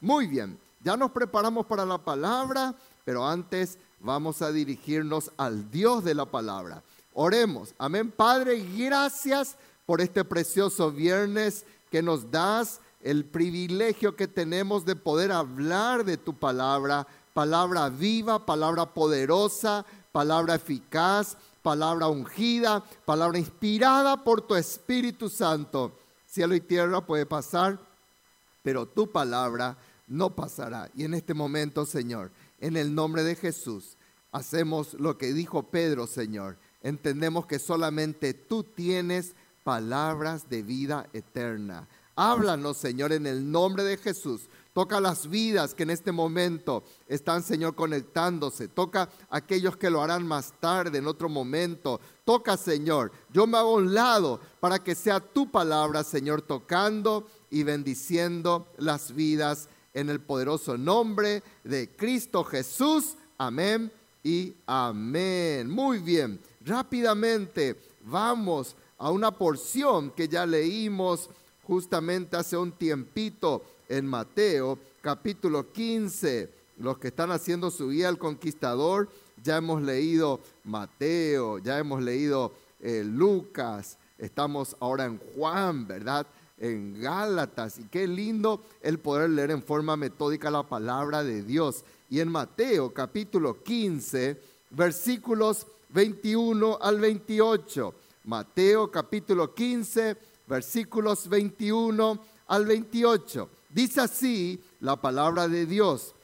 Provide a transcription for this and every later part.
Muy bien, ya nos preparamos para la palabra, pero antes vamos a dirigirnos al Dios de la palabra. Oremos. Amén. Padre, gracias por este precioso viernes que nos das el privilegio que tenemos de poder hablar de tu palabra, palabra viva, palabra poderosa, palabra eficaz, palabra ungida, palabra inspirada por tu Espíritu Santo. Cielo y tierra puede pasar, pero tu palabra no pasará. Y en este momento, Señor, en el nombre de Jesús, hacemos lo que dijo Pedro, Señor entendemos que solamente tú tienes palabras de vida eterna. Háblanos, Señor, en el nombre de Jesús. Toca las vidas que en este momento están, Señor, conectándose. Toca aquellos que lo harán más tarde, en otro momento. Toca, Señor. Yo me hago un lado para que sea tu palabra, Señor, tocando y bendiciendo las vidas en el poderoso nombre de Cristo Jesús. Amén y amén. Muy bien rápidamente vamos a una porción que ya leímos justamente hace un tiempito en Mateo capítulo 15. Los que están haciendo su guía al conquistador, ya hemos leído Mateo, ya hemos leído eh, Lucas, estamos ahora en Juan, ¿verdad? En Gálatas. Y qué lindo el poder leer en forma metódica la palabra de Dios. Y en Mateo capítulo 15, versículos 21 al 28. Mateo capítulo 15, versículos 21 al 28. Dice así la palabra de Dios.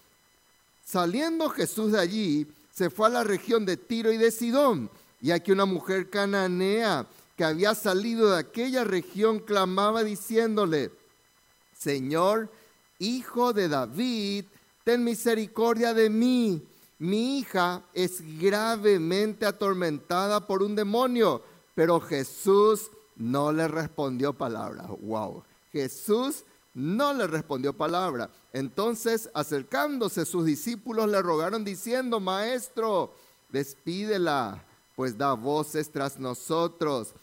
Saliendo Jesús de allí, se fue a la región de Tiro y de Sidón. Y aquí una mujer cananea había salido de aquella región clamaba diciéndole, Señor, hijo de David, ten misericordia de mí mi hija es gravemente atormentada por un demonio, pero Jesús no le respondió palabra. Wow, Jesús no le respondió palabra. Entonces, acercándose sus discípulos le rogaron diciendo, Maestro, despídela, pues da voces tras nosotros.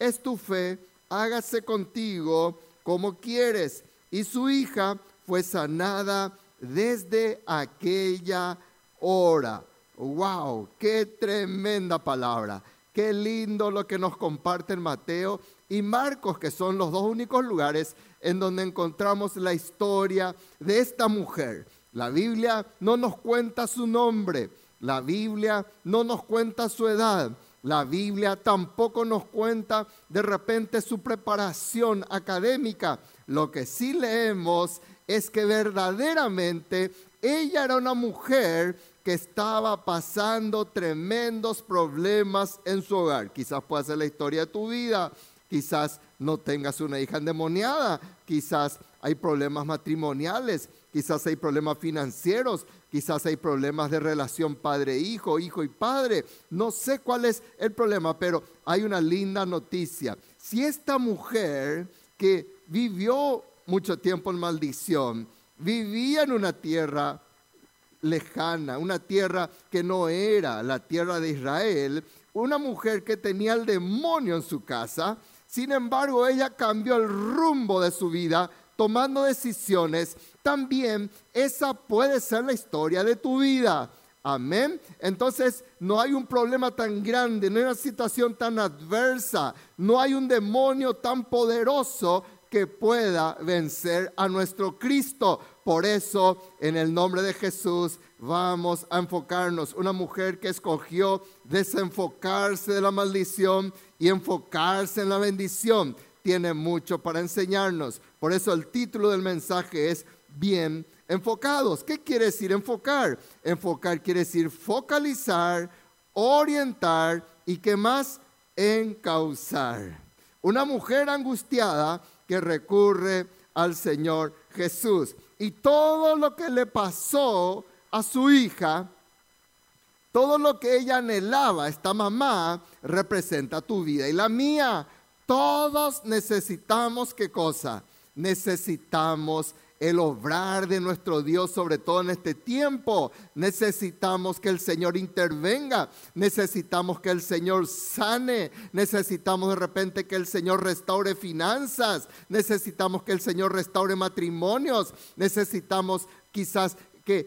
es tu fe, hágase contigo como quieres. Y su hija fue sanada desde aquella ora. ¡Wow! ¡Qué tremenda palabra! Qué lindo lo que nos comparten Mateo y Marcos, que son los dos únicos lugares en donde encontramos la historia de esta mujer. La Biblia no nos cuenta su nombre, la Biblia no nos cuenta su edad, la Biblia tampoco nos cuenta de repente su preparación académica. Lo que sí leemos es que verdaderamente ella era una mujer que estaba pasando tremendos problemas en su hogar. Quizás pueda ser la historia de tu vida, quizás no tengas una hija endemoniada, quizás hay problemas matrimoniales, quizás hay problemas financieros, quizás hay problemas de relación padre-hijo, hijo y padre. No sé cuál es el problema, pero hay una linda noticia. Si esta mujer que vivió mucho tiempo en maldición, vivía en una tierra lejana, una tierra que no era la tierra de Israel, una mujer que tenía el demonio en su casa, sin embargo ella cambió el rumbo de su vida tomando decisiones, también esa puede ser la historia de tu vida. Amén. Entonces no hay un problema tan grande, no hay una situación tan adversa, no hay un demonio tan poderoso que pueda vencer a nuestro Cristo. Por eso, en el nombre de Jesús, vamos a enfocarnos. Una mujer que escogió desenfocarse de la maldición y enfocarse en la bendición, tiene mucho para enseñarnos. Por eso el título del mensaje es Bien enfocados. ¿Qué quiere decir enfocar? Enfocar quiere decir focalizar, orientar y qué más encauzar. Una mujer angustiada que recurre al Señor Jesús. Y todo lo que le pasó a su hija, todo lo que ella anhelaba, esta mamá, representa tu vida y la mía. Todos necesitamos qué cosa? Necesitamos el obrar de nuestro Dios, sobre todo en este tiempo. Necesitamos que el Señor intervenga, necesitamos que el Señor sane, necesitamos de repente que el Señor restaure finanzas, necesitamos que el Señor restaure matrimonios, necesitamos quizás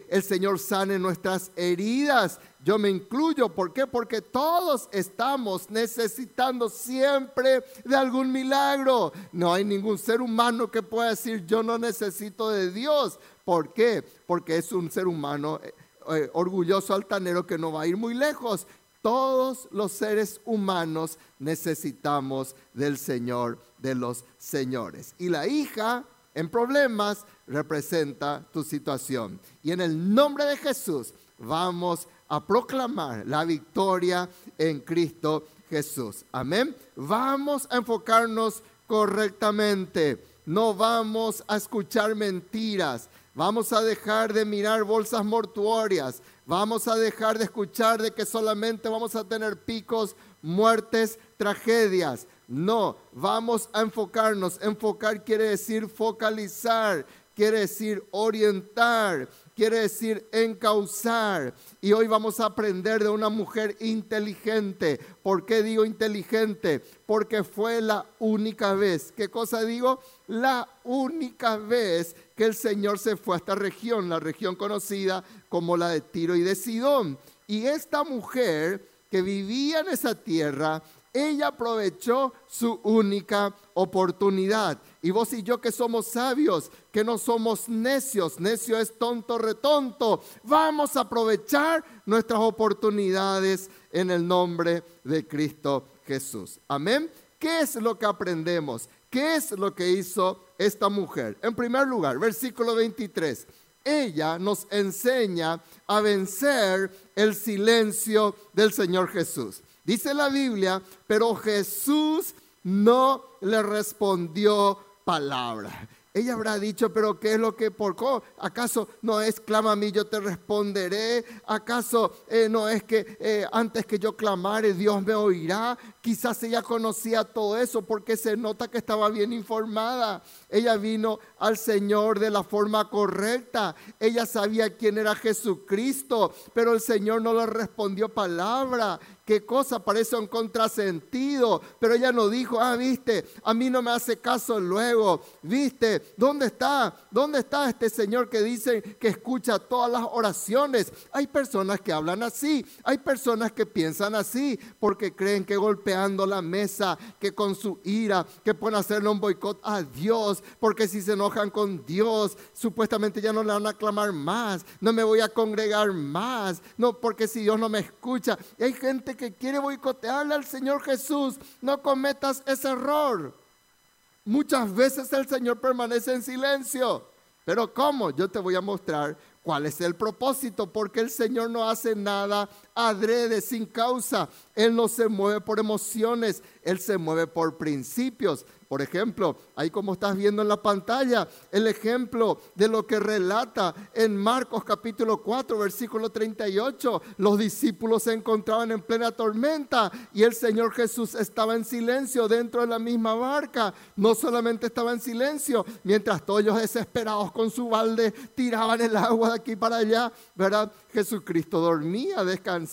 el Señor sane nuestras heridas. Yo me incluyo, ¿por qué? Porque todos estamos necesitando siempre de algún milagro. No hay ningún ser humano que pueda decir yo no necesito de Dios. ¿Por qué? Porque es un ser humano eh, eh, orgulloso, altanero, que no va a ir muy lejos. Todos los seres humanos necesitamos del Señor de los señores. Y la hija en problemas representa tu situación. Y en el nombre de Jesús vamos a proclamar la victoria en Cristo Jesús. Amén. Vamos a enfocarnos correctamente. No vamos a escuchar mentiras. Vamos a dejar de mirar bolsas mortuorias. Vamos a dejar de escuchar de que solamente vamos a tener picos, muertes, tragedias. No, vamos a enfocarnos. Enfocar quiere decir focalizar, quiere decir orientar, quiere decir encauzar. Y hoy vamos a aprender de una mujer inteligente. ¿Por qué digo inteligente? Porque fue la única vez. ¿Qué cosa digo? La única vez que el Señor se fue a esta región, la región conocida como la de Tiro y de Sidón. Y esta mujer que vivía en esa tierra ella aprovechó su única oportunidad. Y vos y yo que somos sabios, que no somos necios, necio es tonto, retonto, vamos a aprovechar nuestras oportunidades en el nombre de Cristo Jesús. Amén. ¿Qué es lo que aprendemos? ¿Qué es lo que hizo esta mujer? En primer lugar, versículo 23. Ella nos enseña a vencer el silencio del Señor Jesús. Dice la Biblia, pero Jesús no le respondió palabra. Ella habrá dicho, pero ¿qué es lo que por ¿Acaso no es clama a mí, yo te responderé? ¿Acaso eh, no es que eh, antes que yo clamare, Dios me oirá? Quizás ella conocía todo eso porque se nota que estaba bien informada. Ella vino al Señor de la forma correcta. Ella sabía quién era Jesucristo, pero el Señor no le respondió palabra qué cosa parece un contrasentido, pero ella no dijo, ah, viste, a mí no me hace caso luego, viste, ¿dónde está? ¿Dónde está este Señor que dice que escucha todas las oraciones? Hay personas que hablan así, hay personas que piensan así, porque creen que golpeando la mesa, que con su ira, que pueden hacerle un boicot a Dios, porque si se enojan con Dios, supuestamente ya no le van a clamar más, no me voy a congregar más, no, porque si Dios no me escucha, hay gente que quiere boicotearle al Señor Jesús, no cometas ese error. Muchas veces el Señor permanece en silencio. Pero ¿cómo? Yo te voy a mostrar cuál es el propósito, porque el Señor no hace nada adrede, sin causa. Él no se mueve por emociones, Él se mueve por principios. Por ejemplo, ahí como estás viendo en la pantalla, el ejemplo de lo que relata en Marcos capítulo 4, versículo 38. Los discípulos se encontraban en plena tormenta y el Señor Jesús estaba en silencio dentro de la misma barca. No solamente estaba en silencio, mientras todos ellos desesperados con su balde tiraban el agua de aquí para allá, ¿verdad? Jesucristo dormía, descansaba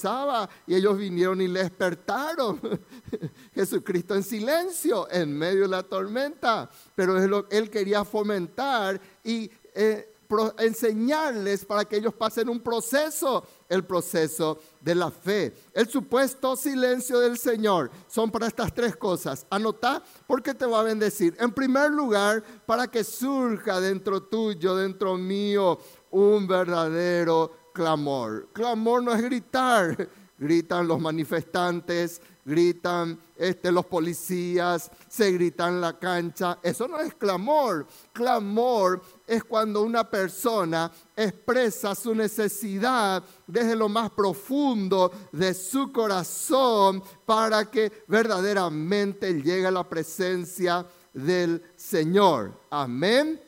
y ellos vinieron y le despertaron. Jesucristo en silencio en medio de la tormenta, pero él quería fomentar y eh, enseñarles para que ellos pasen un proceso, el proceso de la fe. El supuesto silencio del Señor son para estas tres cosas. Anota porque te va a bendecir. En primer lugar, para que surja dentro tuyo, dentro mío, un verdadero clamor. Clamor no es gritar, gritan los manifestantes, gritan este, los policías, se gritan en la cancha. Eso no es clamor. Clamor es cuando una persona expresa su necesidad desde lo más profundo de su corazón para que verdaderamente llegue a la presencia del Señor. Amén.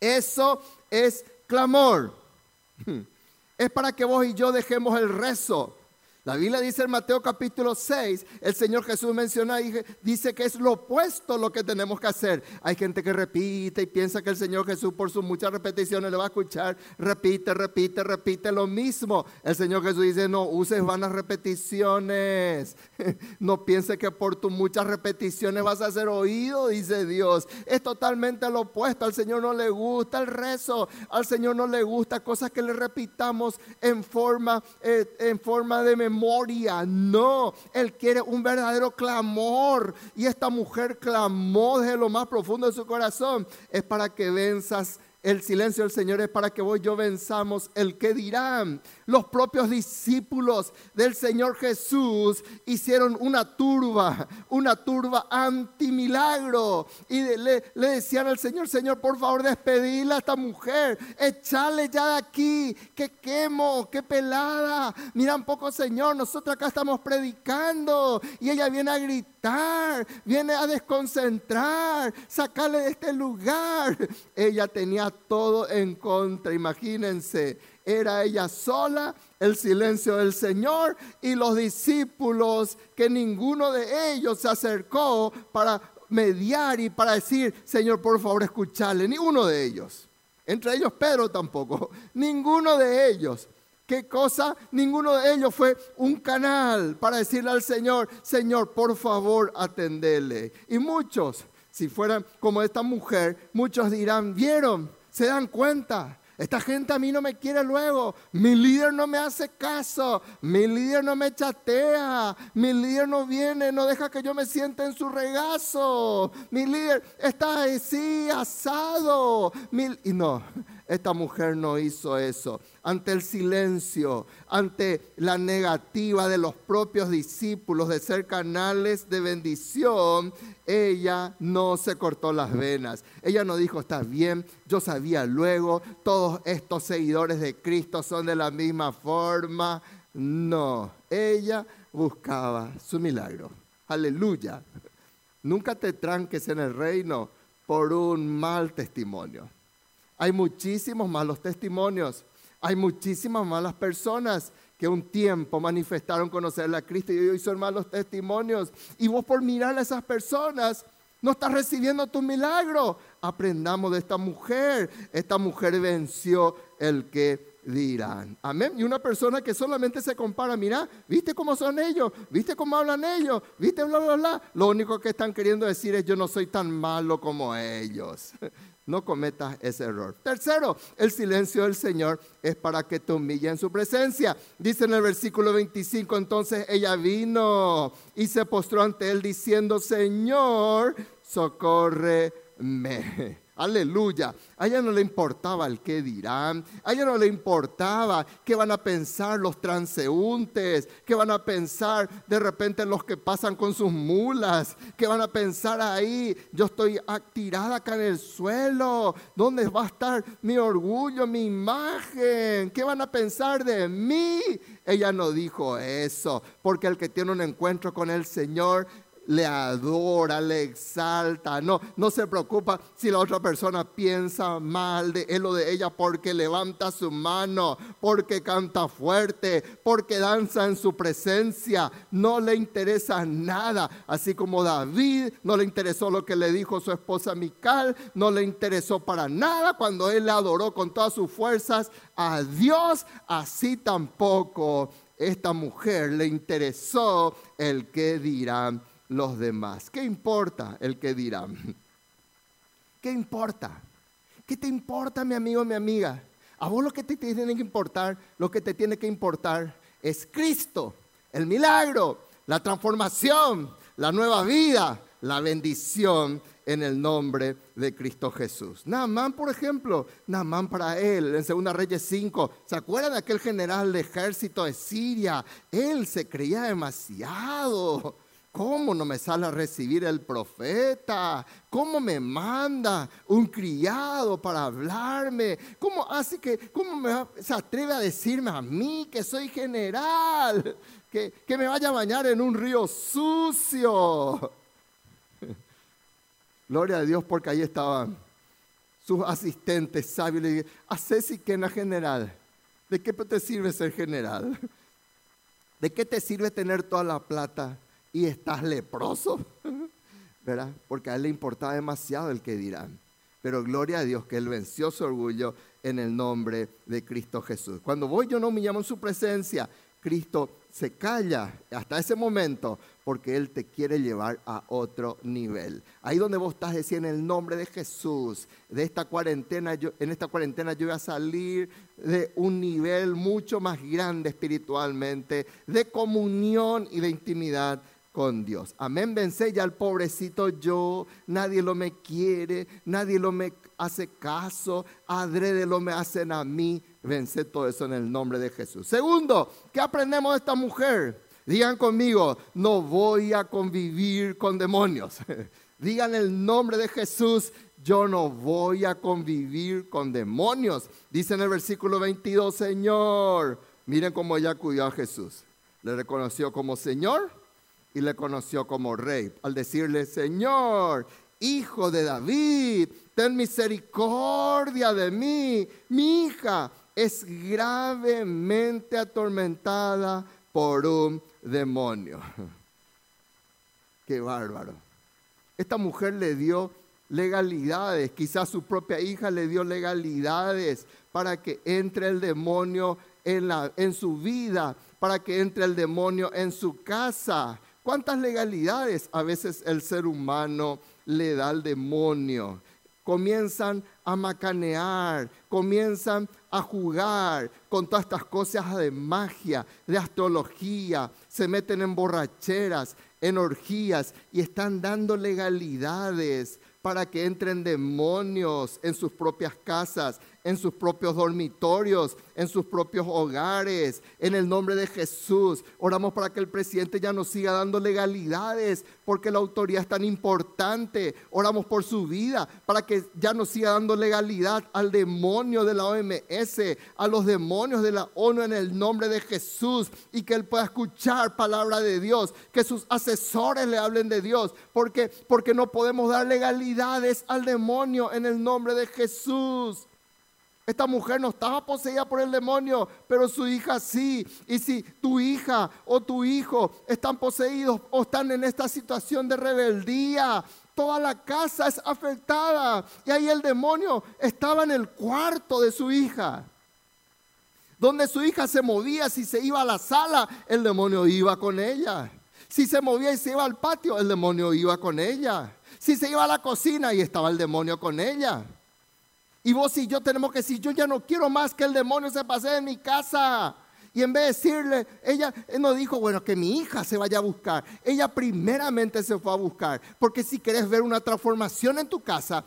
Eso es clamor. Es para que vos y yo dejemos el rezo. La Biblia dice en Mateo capítulo 6, el Señor Jesús menciona y dice que es lo opuesto lo que tenemos que hacer. Hay gente que repite y piensa que el Señor Jesús por sus muchas repeticiones le va a escuchar, repite, repite, repite lo mismo. El Señor Jesús dice, no uses vanas repeticiones. No piense que por tus muchas repeticiones vas a ser oído, dice Dios. Es totalmente lo opuesto. Al Señor no le gusta el rezo, al Señor no le gusta cosas que le repitamos en forma, eh, en forma de memoria memoria, no, Él quiere un verdadero clamor. Y esta mujer clamó desde lo más profundo de su corazón. Es para que venzas el silencio del Señor es para que vos y yo venzamos el que dirán. Los propios discípulos del Señor Jesús hicieron una turba, una turba antimilagro. Y le, decían al Señor, Señor, por favor, despedila a esta mujer. Echale ya de aquí. Que quemo, que pelada. Mira un poco, Señor, nosotros acá estamos predicando. Y ella viene a gritar, viene a desconcentrar, sacarle de este lugar. Ella tenía todo en contra, imagínense. Era ella sola, el silencio del Señor y los discípulos que ninguno de ellos se acercó para mediar y para decir, Señor, por favor, escucharle. Ni uno de ellos. Entre ellos Pedro tampoco. Ninguno de ellos. ¿Qué cosa? Ninguno de ellos fue un canal para decirle al Señor, Señor, por favor, atendele. Y muchos, si fueran como esta mujer, muchos dirán, ¿vieron? ¿Se dan cuenta? Esta gente a mí no me quiere luego. Mi líder no me hace caso. Mi líder no me chatea. Mi líder no viene, no deja que yo me siente en su regazo. Mi líder está así, asado. y no, esta mujer no hizo eso. Ante el silencio, ante la negativa de los propios discípulos de ser canales de bendición, ella no se cortó las venas. Ella no dijo, está bien, yo sabía luego, todos estos seguidores de Cristo son de la misma forma. No, ella buscaba su milagro. Aleluya. Nunca te tranques en el reino por un mal testimonio. Hay muchísimos malos testimonios. Hay muchísimas malas personas que un tiempo manifestaron conocer a Cristo y hoy son malos testimonios. Y vos por mirar a esas personas no estás recibiendo tu milagro. Aprendamos de esta mujer. Esta mujer venció el que dirán. Amén. Y una persona que solamente se compara, mira, ¿viste cómo son ellos? ¿Viste cómo hablan ellos? ¿Viste bla, bla, bla? Lo único que están queriendo decir es yo no soy tan malo como ellos. No cometas ese error. Tercero, el silencio del Señor es para que te humille en su presencia. Dice en el versículo 25, entonces ella vino y se postró ante él diciendo, Señor, socórreme. Aleluya. A ella no le importaba el qué dirán. A ella no le importaba qué van a pensar los transeúntes, qué van a pensar de repente los que pasan con sus mulas, qué van a pensar ahí. Yo estoy tirada acá en el suelo. ¿Dónde va a estar mi orgullo, mi imagen? ¿Qué van a pensar de mí? Ella no dijo eso, porque el que tiene un encuentro con el Señor le adora, le exalta, no, no se preocupa si la otra persona piensa mal de él o de ella porque levanta su mano, porque canta fuerte, porque danza en su presencia, no le interesa nada, así como David no le interesó lo que le dijo su esposa Mical, no le interesó para nada cuando él le adoró con todas sus fuerzas a Dios, así tampoco esta mujer le interesó el que dirán los demás. ¿Qué importa el que dirán? ¿Qué importa? ¿Qué te importa, mi amigo, mi amiga? A vos lo que te tiene que importar, lo que te tiene que importar es Cristo, el milagro, la transformación, la nueva vida, la bendición en el nombre de Cristo Jesús. Naamán, por ejemplo, Naamán para él, en Segunda Reyes 5, ¿se acuerdan de aquel general de ejército de Siria? Él se creía demasiado. ¿Cómo no me sale a recibir el profeta? ¿Cómo me manda un criado para hablarme? ¿Cómo así que cómo se atreve a decirme a mí que soy general? Que, que me vaya a bañar en un río sucio. Gloria a Dios porque ahí estaba sus asistentes sabios le dijeron, haces y que general. ¿De qué te sirve ser general? ¿De qué te sirve tener toda la plata y estás leproso? ¿Verdad? Porque a él le importaba demasiado el que dirán. Pero gloria a Dios que él venció su orgullo en el nombre de Cristo Jesús. Cuando voy yo no me llamo en su presencia, Cristo se calla hasta ese momento porque Él te quiere llevar a otro nivel. Ahí donde vos estás diciendo en el nombre de Jesús, de esta cuarentena, yo, en esta cuarentena yo voy a salir de un nivel mucho más grande espiritualmente, de comunión y de intimidad con Dios. Amén, vence ya al pobrecito yo, nadie lo me quiere, nadie lo me hace caso, adrede lo me hacen a mí. Vence todo eso en el nombre de Jesús. Segundo, ¿qué aprendemos de esta mujer? Digan conmigo, no voy a convivir con demonios. Digan el nombre de Jesús, yo no voy a convivir con demonios. Dice en el versículo 22, Señor, miren cómo ella acudió a Jesús. Le reconoció como Señor y le conoció como rey. Al decirle, Señor, hijo de David, ten misericordia de mí. Mi hija es gravemente atormentada por un demonio. Qué bárbaro. Esta mujer le dio legalidades, quizás su propia hija le dio legalidades para que entre el demonio en, la, en su vida, para que entre el demonio en su casa. ¿Cuántas legalidades a veces el ser humano le da al demonio? Comienzan a macanear, comienzan a jugar con todas estas cosas de magia, de astrología, se meten en borracheras, en orgías y están dando legalidades para que entren demonios en sus propias casas, en sus propios dormitorios, en sus propios hogares. En el nombre de Jesús, oramos para que el presidente ya nos siga dando legalidades, porque la autoridad es tan importante. Oramos por su vida, para que ya nos siga dando legalidad al demonio de la OMS, a los demonios de la ONU en el nombre de Jesús, y que él pueda escuchar palabra de Dios, que sus asesores le hablen de Dios, porque, porque no podemos dar legalidades al demonio en el nombre de Jesús. Esta mujer no estaba poseída por el demonio, pero su hija sí. Y si tu hija o tu hijo están poseídos o están en esta situación de rebeldía, toda la casa es afectada. Y ahí el demonio estaba en el cuarto de su hija. Donde su hija se movía, si se iba a la sala, el demonio iba con ella. Si se movía y se iba al patio, el demonio iba con ella. Si se iba a la cocina y estaba el demonio con ella. Y vos y yo tenemos que decir, yo ya no quiero más que el demonio se pase en mi casa. Y en vez de decirle, ella no dijo, bueno, que mi hija se vaya a buscar. Ella primeramente se fue a buscar. Porque si quieres ver una transformación en tu casa,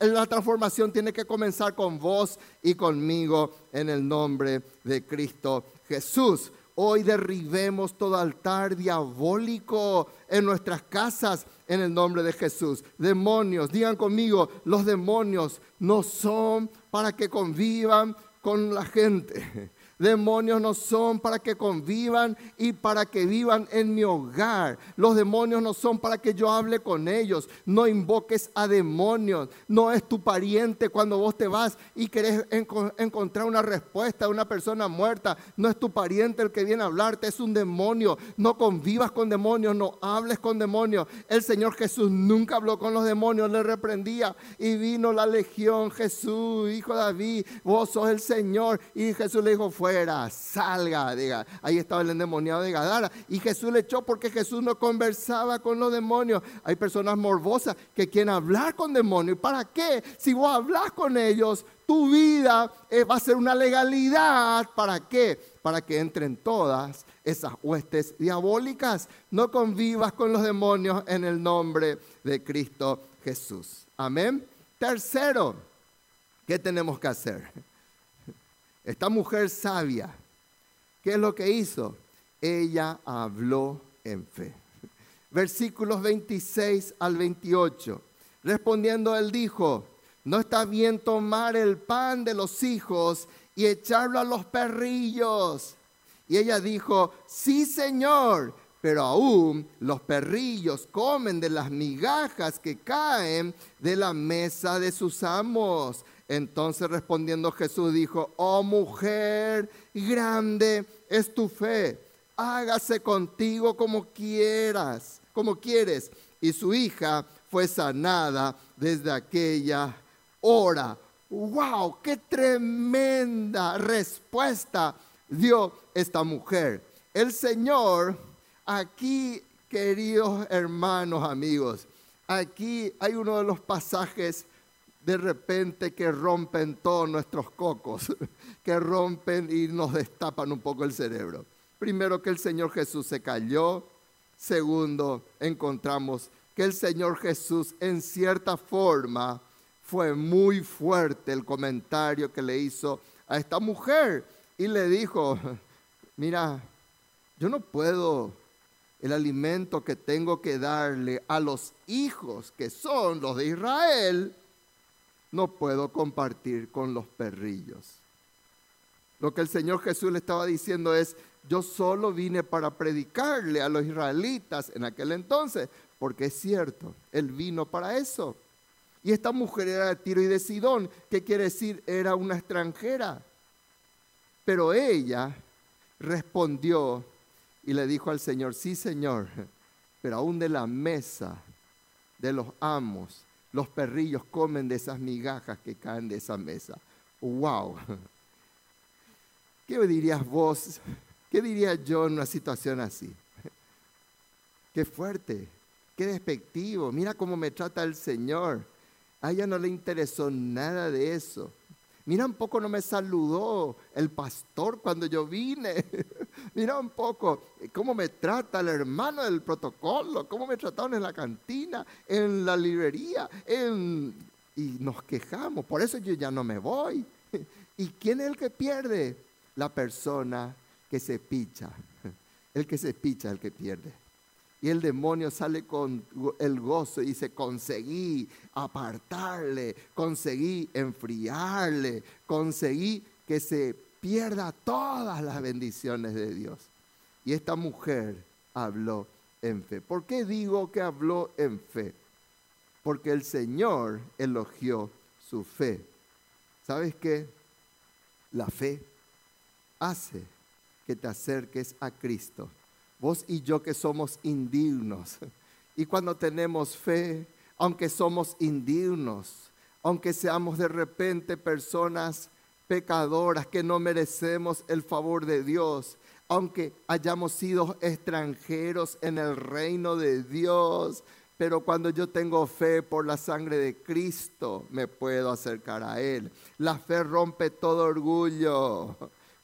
la transformación tiene que comenzar con vos y conmigo en el nombre de Cristo Jesús. Hoy derribemos todo altar diabólico en nuestras casas en el nombre de Jesús. Demonios, digan conmigo, los demonios no son para que convivan con la gente. Demonios no son para que convivan y para que vivan en mi hogar. Los demonios no son para que yo hable con ellos. No invoques a demonios. No es tu pariente cuando vos te vas y querés encontrar una respuesta a una persona muerta. No es tu pariente el que viene a hablarte, es un demonio. No convivas con demonios, no hables con demonios. El Señor Jesús nunca habló con los demonios, le reprendía y vino la legión. Jesús, hijo de David, vos sos el Señor. Y Jesús le dijo, fuera, salga. Diga. Ahí estaba el endemoniado de Gadara. Y Jesús le echó porque Jesús no conversaba con los demonios. Hay personas morbosas que quieren hablar con demonios. ¿Y para qué? Si vos hablas con ellos, tu vida eh, va a ser una legalidad. ¿Para qué? Para que entren todas esas huestes diabólicas. No convivas con los demonios en el nombre de Cristo Jesús. Amén. Tercero, ¿qué tenemos que hacer? Esta mujer sabia, ¿qué es lo que hizo? Ella habló en fe. Versículos 26 al 28. Respondiendo él dijo, no está bien tomar el pan de los hijos y echarlo a los perrillos. Y ella dijo, sí Señor, pero aún los perrillos comen de las migajas que caen de la mesa de sus amos. Entonces respondiendo Jesús dijo, oh mujer, grande es tu fe, hágase contigo como quieras, como quieres. Y su hija fue sanada desde aquella hora. ¡Wow! ¡Qué tremenda respuesta dio esta mujer! El Señor, aquí, queridos hermanos, amigos, aquí hay uno de los pasajes de repente que rompen todos nuestros cocos, que rompen y nos destapan un poco el cerebro. Primero que el Señor Jesús se cayó. Segundo, encontramos que el Señor Jesús en cierta forma fue muy fuerte el comentario que le hizo a esta mujer y le dijo, mira, yo no puedo el alimento que tengo que darle a los hijos que son los de Israel, no puedo compartir con los perrillos. Lo que el Señor Jesús le estaba diciendo es, yo solo vine para predicarle a los israelitas en aquel entonces, porque es cierto, Él vino para eso. Y esta mujer era de Tiro y de Sidón, que quiere decir era una extranjera. Pero ella respondió y le dijo al Señor, sí Señor, pero aún de la mesa de los amos, los perrillos comen de esas migajas que caen de esa mesa. ¡Wow! ¿Qué dirías vos? ¿Qué diría yo en una situación así? Qué fuerte, qué despectivo. Mira cómo me trata el Señor. A ella no le interesó nada de eso. Mira un poco no me saludó el pastor cuando yo vine. Mira un poco cómo me trata el hermano del protocolo, cómo me trataron en la cantina, en la librería, y nos quejamos. Por eso yo ya no me voy. ¿Y quién es el que pierde? La persona que se picha. El que se picha, el que pierde. Y el demonio sale con el gozo y dice, conseguí apartarle, conseguí enfriarle, conseguí que se pierda todas las bendiciones de Dios. Y esta mujer habló en fe. ¿Por qué digo que habló en fe? Porque el Señor elogió su fe. ¿Sabes qué? La fe hace que te acerques a Cristo vos y yo que somos indignos. Y cuando tenemos fe, aunque somos indignos, aunque seamos de repente personas pecadoras que no merecemos el favor de Dios, aunque hayamos sido extranjeros en el reino de Dios, pero cuando yo tengo fe por la sangre de Cristo, me puedo acercar a Él. La fe rompe todo orgullo.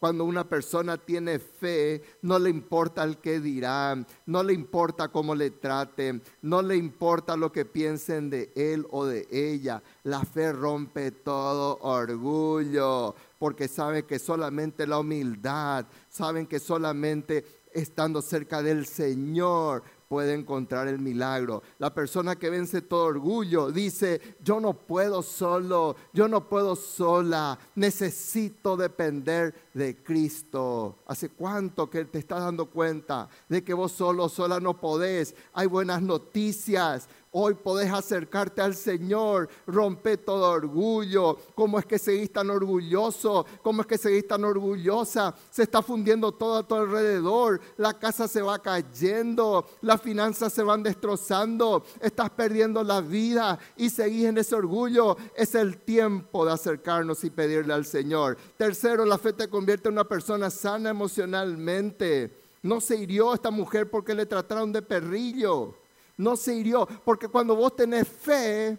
Cuando una persona tiene fe, no le importa el que dirán, no le importa cómo le traten, no le importa lo que piensen de él o de ella. La fe rompe todo orgullo, porque sabe que solamente la humildad, saben que solamente estando cerca del Señor puede encontrar el milagro. La persona que vence todo orgullo dice, yo no puedo solo, yo no puedo sola, necesito depender de Cristo. ¿Hace cuánto que te estás dando cuenta de que vos solo, sola no podés? Hay buenas noticias. Hoy podés acercarte al Señor, rompe todo orgullo. ¿Cómo es que seguís tan orgulloso? ¿Cómo es que seguís tan orgullosa? Se está fundiendo todo a tu alrededor. La casa se va cayendo, las finanzas se van destrozando, estás perdiendo la vida y seguís en ese orgullo. Es el tiempo de acercarnos y pedirle al Señor. Tercero, la fe te convierte en una persona sana emocionalmente. No se hirió esta mujer porque le trataron de perrillo no se hirió. Porque cuando vos tenés fe,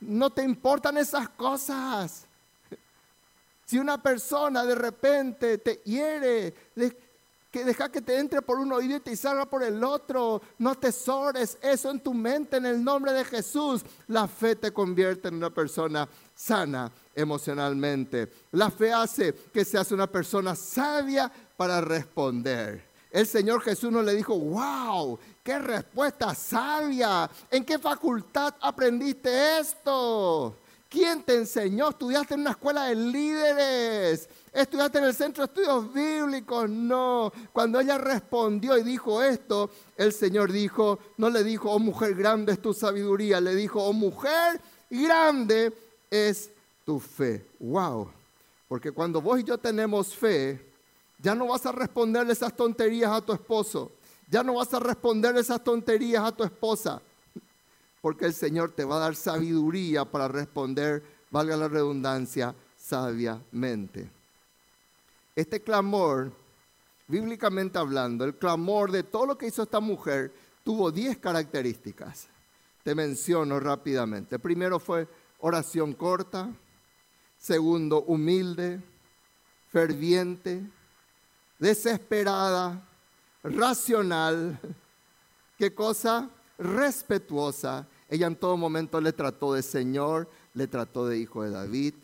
no te importan esas cosas. Si una persona de repente te hiere, que deja que te entre por un oído y te salga por el otro, no tesores eso en tu mente en el nombre de Jesús. La fe te convierte en una persona sana emocionalmente. La fe hace que seas una persona sabia para responder. El Señor Jesús no le dijo, wow, qué respuesta sabia. ¿En qué facultad aprendiste esto? ¿Quién te enseñó? Estudiaste en una escuela de líderes. Estudiaste en el centro de estudios bíblicos. No. Cuando ella respondió y dijo esto, el Señor dijo, no le dijo, oh mujer grande es tu sabiduría. Le dijo, oh mujer grande es tu fe. Wow. Porque cuando vos y yo tenemos fe, ya no vas a responderle esas tonterías a tu esposo. Ya no vas a responder esas tonterías a tu esposa. Porque el Señor te va a dar sabiduría para responder, valga la redundancia, sabiamente. Este clamor, bíblicamente hablando, el clamor de todo lo que hizo esta mujer, tuvo 10 características. Te menciono rápidamente. Primero fue oración corta. Segundo, humilde, ferviente, desesperada, racional, ¿qué cosa? Respetuosa. Ella en todo momento le trató de Señor, le trató de hijo de David.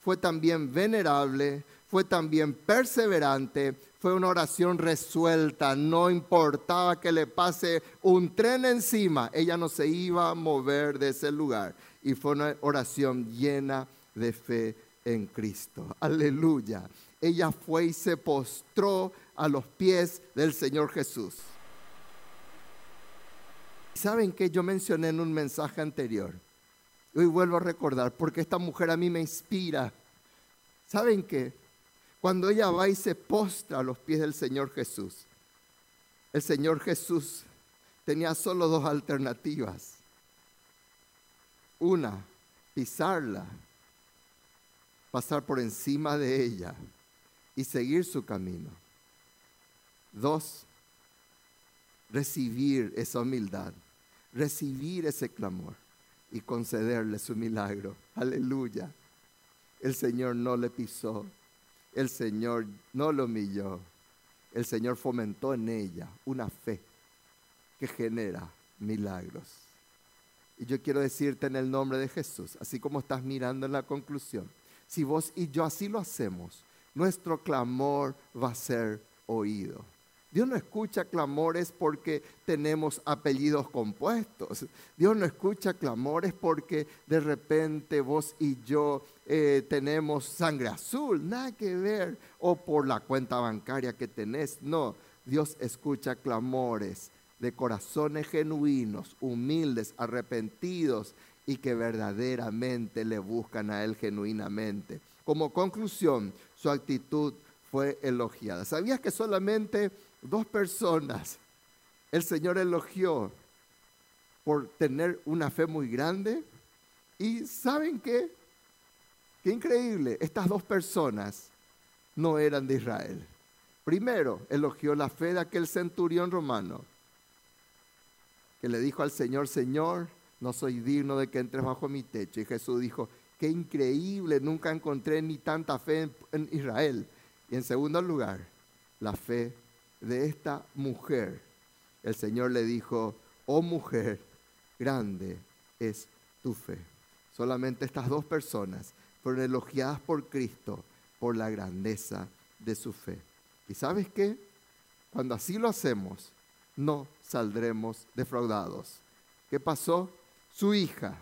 Fue también venerable, fue también perseverante, fue una oración resuelta, no importaba que le pase un tren encima, ella no se iba a mover de ese lugar. Y fue una oración llena de fe en Cristo. Aleluya ella fue y se postró a los pies del Señor Jesús. ¿Saben que yo mencioné en un mensaje anterior? Hoy vuelvo a recordar, porque esta mujer a mí me inspira. ¿Saben qué? Cuando ella va y se postra a los pies del Señor Jesús, el Señor Jesús tenía solo dos alternativas. Una, pisarla, pasar por encima de ella y seguir su camino. Dos, recibir esa humildad, recibir ese clamor y concederle su milagro. Aleluya. El Señor no le pisó, el Señor no lo humilló, el Señor fomentó en ella una fe que genera milagros. Y yo quiero decirte en el nombre de Jesús, así como estás mirando en la conclusión, si vos y yo así lo hacemos, nuestro clamor va a ser oído. Dios no escucha clamores porque tenemos apellidos compuestos. Dios no escucha clamores porque de repente vos y yo eh, tenemos sangre azul, nada que ver, o por la cuenta bancaria que tenés. No, Dios escucha clamores de corazones genuinos, humildes, arrepentidos y que verdaderamente le buscan a Él genuinamente. Como conclusión, su actitud fue elogiada. ¿Sabías que solamente dos personas el Señor elogió por tener una fe muy grande? Y ¿saben qué? Qué increíble, estas dos personas no eran de Israel. Primero, elogió la fe de aquel centurión romano que le dijo al Señor, Señor, no soy digno de que entres bajo mi techo. Y Jesús dijo, qué increíble, nunca encontré ni tanta fe en, Israel. Y en segundo lugar, la fe de esta mujer. El Señor le dijo, oh mujer, grande es tu fe. Solamente estas dos personas fueron elogiadas por Cristo por la grandeza de su fe. ¿Y sabes qué? Cuando así lo hacemos, no saldremos defraudados. ¿Qué pasó? Su hija,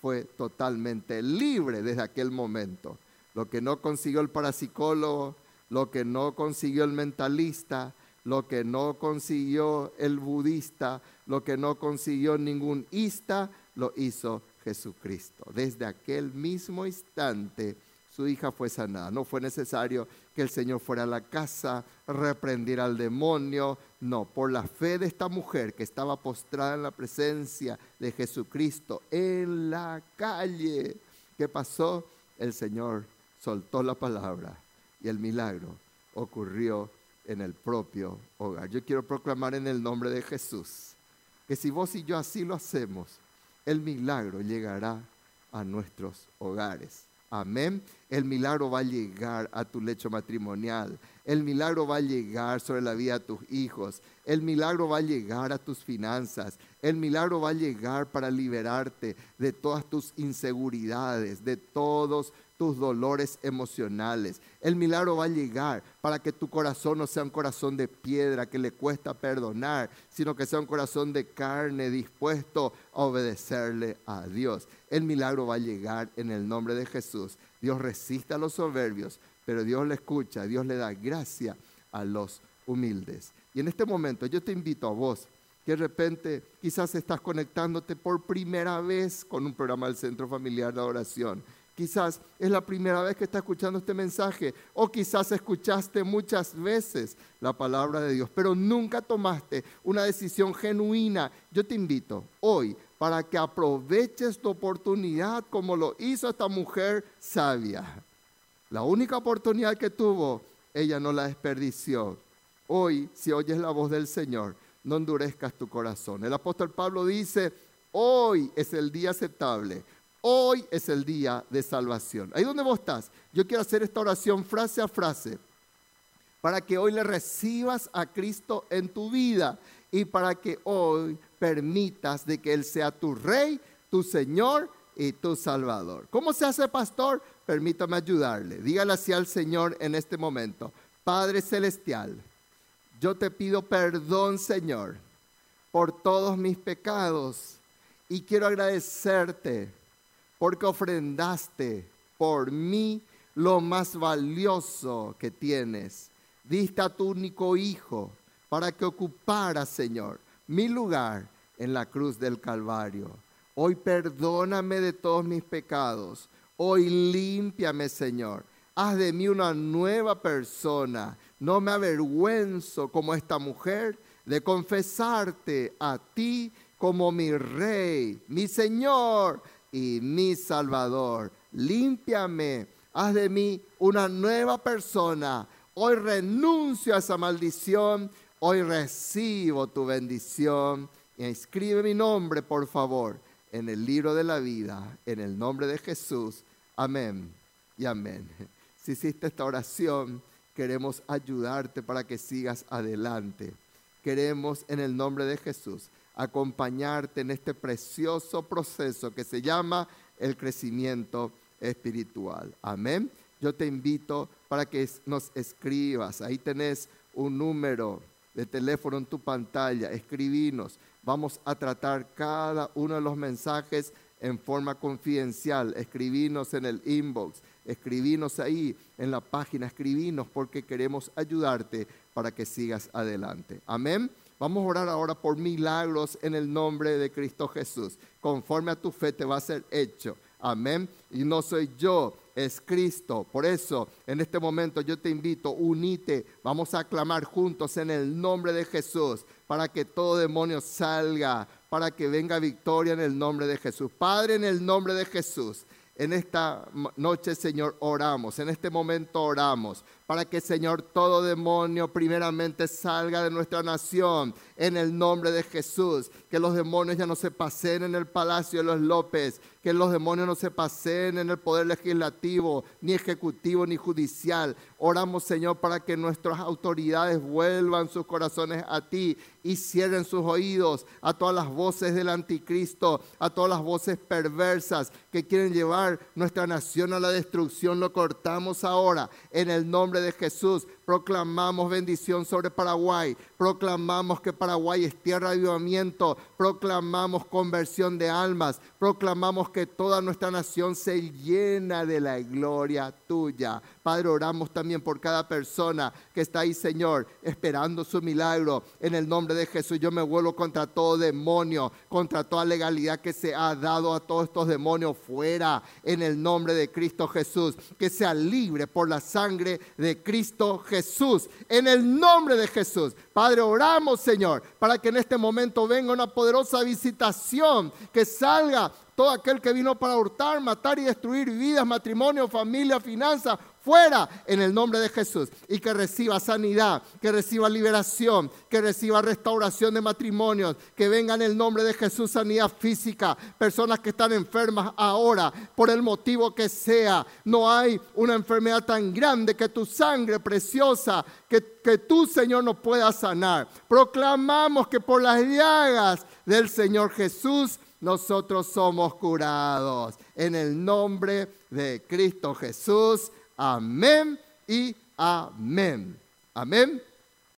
fue totalmente libre desde aquel momento. Lo que no consiguió el parapsicólogo, lo que no consiguió el mentalista, lo que no consiguió el budista, lo que no consiguió ningún ista, lo hizo Jesucristo. Desde aquel mismo instante su hija fue sanada. No fue necesario que el Señor fuera a la casa, reprendiera al demonio. No, por la fe de esta mujer que estaba postrada en la presencia de Jesucristo en la calle. ¿Qué pasó? El Señor soltó la palabra y el milagro ocurrió en el propio hogar. Yo quiero proclamar en el nombre de Jesús que si vos y yo así lo hacemos, el milagro llegará a nuestros hogares. Amén. El milagro va a llegar a tu lecho matrimonial. El milagro va a llegar sobre la vida de tus hijos. El milagro va a llegar a tus finanzas. El milagro va a llegar para liberarte de todas tus inseguridades, de todos tus dolores emocionales. El milagro va a llegar para que tu corazón no sea un corazón de piedra que le cuesta perdonar, sino que sea un corazón de carne dispuesto a obedecerle a Dios. El milagro va a llegar en el nombre de Jesús. Dios resiste a los soberbios, pero Dios le escucha, Dios le da gracia a los humildes. Y en este momento yo te invito a vos, que de repente quizás estás conectándote por primera vez con un programa del Centro Familiar de Oración Quizás es la primera vez que está escuchando este mensaje o quizás escuchaste muchas veces la palabra de Dios, pero nunca tomaste una decisión genuina. Yo te invito hoy para que aproveches tu oportunidad como lo hizo esta mujer sabia. La única oportunidad que tuvo, ella no la desperdició. Hoy, si oyes la voz del Señor, no endurezcas tu corazón. El apóstol Pablo dice, hoy es el día aceptable Hoy es el día de salvación. Ahí donde vos estás, yo quiero hacer esta oración frase a frase para que hoy le recibas a Cristo en tu vida y para que hoy permitas de que Él sea tu Rey, tu Señor y tu Salvador. ¿Cómo se hace, pastor? Permítame ayudarle. Dígale así al Señor en este momento. Padre Celestial, yo te pido perdón, Señor, por todos mis pecados y quiero agradecerte porque ofrendaste por mí lo más valioso que tienes. Diste a tu único Hijo para que ocupara, Señor, mi lugar en la cruz del Calvario. Hoy perdóname de todos mis pecados. Hoy límpiame, Señor. Haz de mí una nueva persona. No me avergüenzo como esta mujer de confesarte a ti como mi rey, mi Señor y mi Salvador. Límpiame, haz de mí una nueva persona. Hoy renuncio a esa maldición, hoy recibo tu bendición. Y escribe mi nombre, por favor, en el libro de la vida, en el nombre de Jesús. Amén y amén. Si hiciste esta oración, queremos ayudarte para que sigas adelante. Queremos en el nombre de Jesús acompañarte en este precioso proceso que se llama el crecimiento espiritual. Amén. Yo te invito para que nos escribas. Ahí tenés un número de teléfono en tu pantalla. Escribinos. Vamos a tratar cada uno de los mensajes en forma confidencial. Escribinos en el inbox. Escribinos ahí en la página. Escribinos porque queremos ayudarte para que sigas adelante. Amén. Vamos a orar ahora por milagros en el nombre de Cristo Jesús. Conforme a tu fe te va a ser hecho. Amén. Y no soy yo, es Cristo. Por eso, en este momento yo te invito, unite. Vamos a clamar juntos en el nombre de Jesús para que todo demonio salga, para que venga victoria en el nombre de Jesús. Padre, en el nombre de Jesús. En esta noche, Señor, oramos. En este momento oramos para que, Señor, todo demonio primeramente salga de nuestra nación en el nombre de Jesús. Que los demonios ya no se pasen en el palacio de los López, que los demonios no se pasen en el poder legislativo, ni ejecutivo, ni judicial. Oramos, Señor, para que nuestras autoridades vuelvan sus corazones a ti y cierren sus oídos a todas las voces del anticristo, a todas las voces perversas que quieren llevar nuestra nación a la destrucción. Lo cortamos ahora en el nombre de Jesús proclamamos bendición sobre Paraguay, proclamamos que Paraguay es tierra de avivamiento, proclamamos conversión de almas, proclamamos que toda nuestra nación se llena de la gloria tuya. Padre, oramos también por cada persona que está ahí, Señor, esperando su milagro. En el nombre de Jesús, yo me vuelvo contra todo demonio, contra toda legalidad que se ha dado a todos estos demonios fuera. En el nombre de Cristo Jesús, que sea libre por la sangre de Cristo Jesús. Jesús, en el nombre de Jesús. Padre, oramos, Señor, para que en este momento venga una poderosa visitación, que salga todo aquel que vino para hurtar, matar y destruir vidas, matrimonio, familia, finanzas, fuera en el nombre de Jesús y que reciba sanidad, que reciba liberación, que reciba restauración de matrimonios, que venga en el nombre de Jesús sanidad física, personas que están enfermas ahora, por el motivo que sea. No hay una enfermedad tan grande que tu sangre preciosa, que, que tú, Señor, no puedas sanar. Proclamamos que por las llagas del Señor Jesús, nosotros somos curados. En el nombre de Cristo Jesús. Amén y amén. Amén.